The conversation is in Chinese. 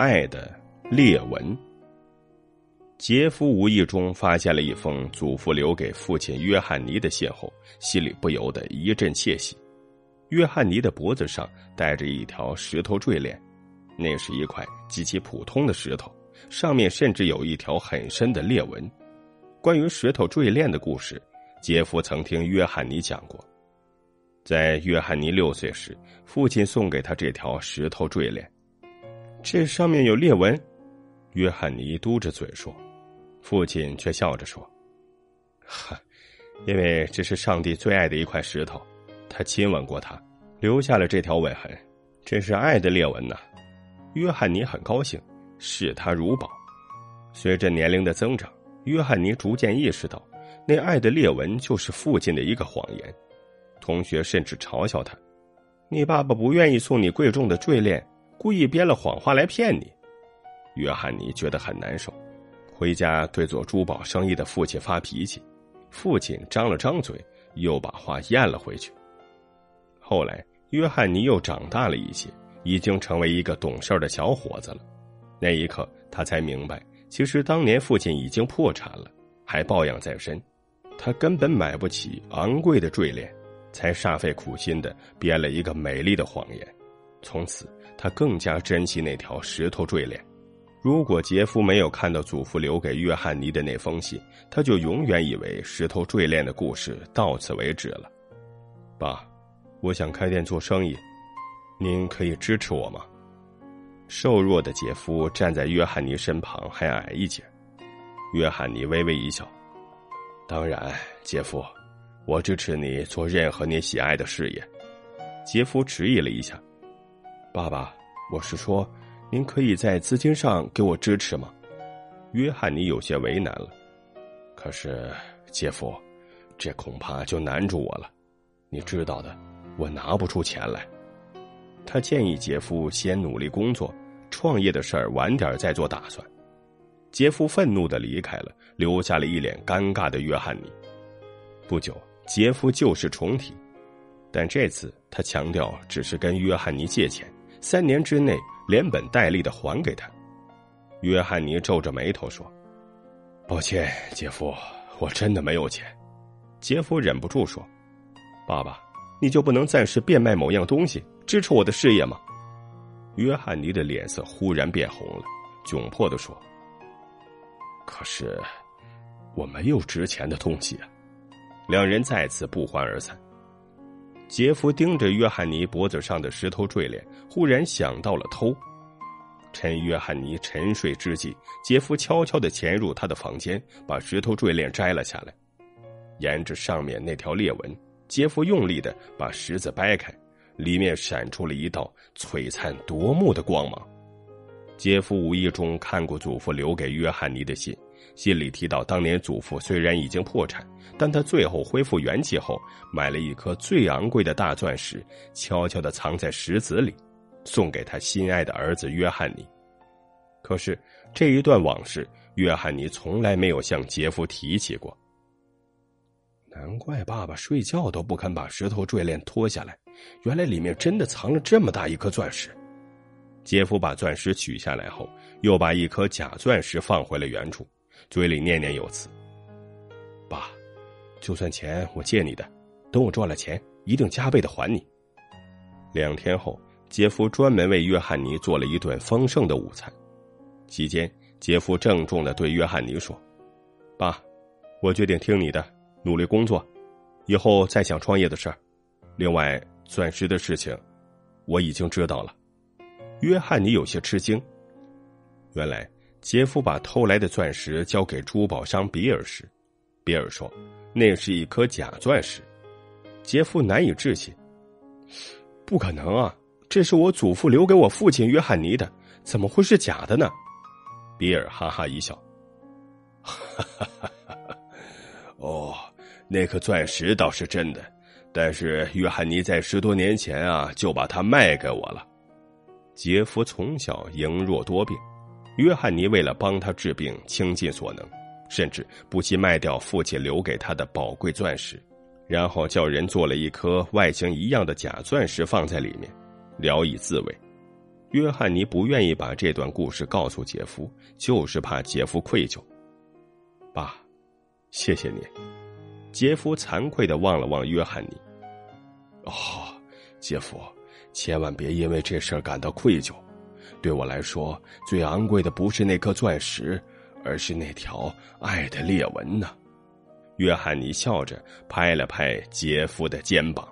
爱的裂纹。杰夫无意中发现了一封祖父留给父亲约翰尼的信后，心里不由得一阵窃喜。约翰尼的脖子上戴着一条石头坠链，那是一块极其普通的石头，上面甚至有一条很深的裂纹。关于石头坠链的故事，杰夫曾听约翰尼讲过。在约翰尼六岁时，父亲送给他这条石头坠链，这上面有裂纹。约翰尼嘟着嘴说。父亲却笑着说：“哈，因为这是上帝最爱的一块石头，他亲吻过它，留下了这条吻痕，这是爱的裂纹呐。”约翰尼很高兴，视他如宝。随着年龄的增长，约翰尼逐渐意识到，那爱的裂纹就是父亲的一个谎言。同学甚至嘲笑他：“你爸爸不愿意送你贵重的坠链，故意编了谎话来骗你。”约翰尼觉得很难受。回家对做珠宝生意的父亲发脾气，父亲张了张嘴，又把话咽了回去。后来，约翰尼又长大了一些，已经成为一个懂事的小伙子了。那一刻，他才明白，其实当年父亲已经破产了，还抱恙在身，他根本买不起昂贵的坠链，才煞费苦心的编了一个美丽的谎言。从此，他更加珍惜那条石头坠链。如果杰夫没有看到祖父留给约翰尼的那封信，他就永远以为石头坠链的故事到此为止了。爸，我想开店做生意，您可以支持我吗？瘦弱的杰夫站在约翰尼身旁，还矮一截。约翰尼微微一笑：“当然，杰夫，我支持你做任何你喜爱的事业。”杰夫迟疑了一下：“爸爸，我是说。”您可以在资金上给我支持吗？约翰尼有些为难了。可是，姐夫，这恐怕就难住我了。你知道的，我拿不出钱来。他建议杰夫先努力工作，创业的事儿晚点再做打算。杰夫愤怒的离开了，留下了一脸尴尬的约翰尼。不久，杰夫旧事重提，但这次他强调只是跟约翰尼借钱，三年之内。连本带利的还给他，约翰尼皱着眉头说：“抱歉，杰夫，我真的没有钱。”杰夫忍不住说：“爸爸，你就不能暂时变卖某样东西，支持我的事业吗？”约翰尼的脸色忽然变红了，窘迫的说：“可是我没有值钱的东西啊！”两人再次不欢而散。杰夫盯着约翰尼脖子上的石头坠链，忽然想到了偷。趁约翰尼沉睡之际，杰夫悄悄的潜入他的房间，把石头坠链摘了下来。沿着上面那条裂纹，杰夫用力的把石子掰开，里面闪出了一道璀璨夺目的光芒。杰夫无意中看过祖父留给约翰尼的信。信里提到，当年祖父虽然已经破产，但他最后恢复元气后，买了一颗最昂贵的大钻石，悄悄的藏在石子里，送给他心爱的儿子约翰尼。可是这一段往事，约翰尼从来没有向杰夫提起过。难怪爸爸睡觉都不肯把石头坠链脱下来，原来里面真的藏了这么大一颗钻石。杰夫把钻石取下来后，又把一颗假钻石放回了原处。嘴里念念有词：“爸，就算钱我借你的，等我赚了钱，一定加倍的还你。”两天后，杰夫专门为约翰尼做了一顿丰盛的午餐。期间，杰夫郑重的对约翰尼说：“爸，我决定听你的，努力工作，以后再想创业的事儿。另外，钻石的事情，我已经知道了。”约翰尼有些吃惊，原来。杰夫把偷来的钻石交给珠宝商比尔时，比尔说：“那是一颗假钻石。”杰夫难以置信：“不可能啊！这是我祖父留给我父亲约翰尼的，怎么会是假的呢？”比尔哈哈一笑：“哈哈哈哈哈！哦，那颗钻石倒是真的，但是约翰尼在十多年前啊就把它卖给我了。”杰夫从小羸弱多病。约翰尼为了帮他治病，倾尽所能，甚至不惜卖掉父亲留给他的宝贵钻石，然后叫人做了一颗外形一样的假钻石放在里面，聊以自慰。约翰尼不愿意把这段故事告诉杰夫，就是怕杰夫愧疚。爸，谢谢你。杰夫惭愧的望了望约翰尼。哦，杰夫，千万别因为这事儿感到愧疚。对我来说，最昂贵的不是那颗钻石，而是那条爱的裂纹呢。约翰尼笑着拍了拍杰夫的肩膀。